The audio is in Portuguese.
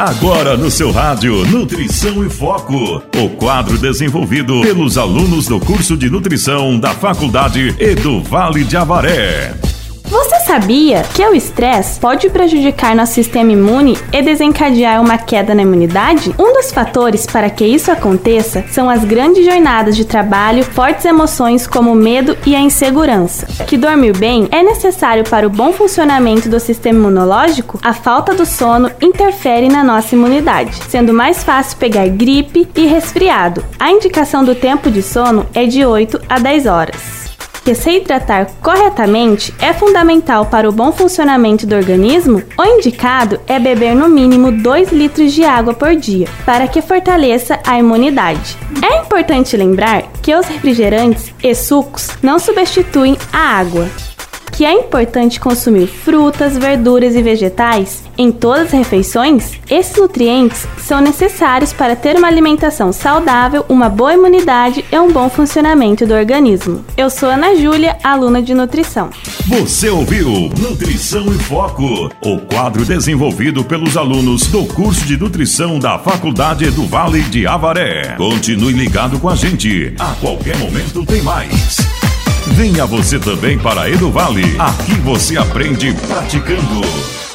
Agora no seu rádio Nutrição e Foco, o quadro desenvolvido pelos alunos do curso de nutrição da Faculdade Edu Vale de Avaré. Você sabia que o estresse pode prejudicar nosso sistema imune e desencadear uma queda na imunidade? Um dos fatores para que isso aconteça são as grandes jornadas de trabalho, fortes emoções como o medo e a insegurança. Que dormir bem é necessário para o bom funcionamento do sistema imunológico, a falta do sono interfere na nossa imunidade, sendo mais fácil pegar gripe e resfriado. A indicação do tempo de sono é de 8 a 10 horas se hidratar corretamente é fundamental para o bom funcionamento do organismo, o indicado é beber no mínimo 2 litros de água por dia, para que fortaleça a imunidade. É importante lembrar que os refrigerantes e sucos não substituem a água que é importante consumir frutas, verduras e vegetais em todas as refeições, esses nutrientes são necessários para ter uma alimentação saudável, uma boa imunidade e um bom funcionamento do organismo. Eu sou Ana Júlia, aluna de nutrição. Você ouviu Nutrição em Foco, o quadro desenvolvido pelos alunos do curso de nutrição da Faculdade do Vale de Avaré. Continue ligado com a gente. A qualquer momento tem mais. Venha você também para Eduvale. Aqui você aprende praticando.